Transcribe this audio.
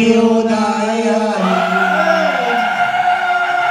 Adonai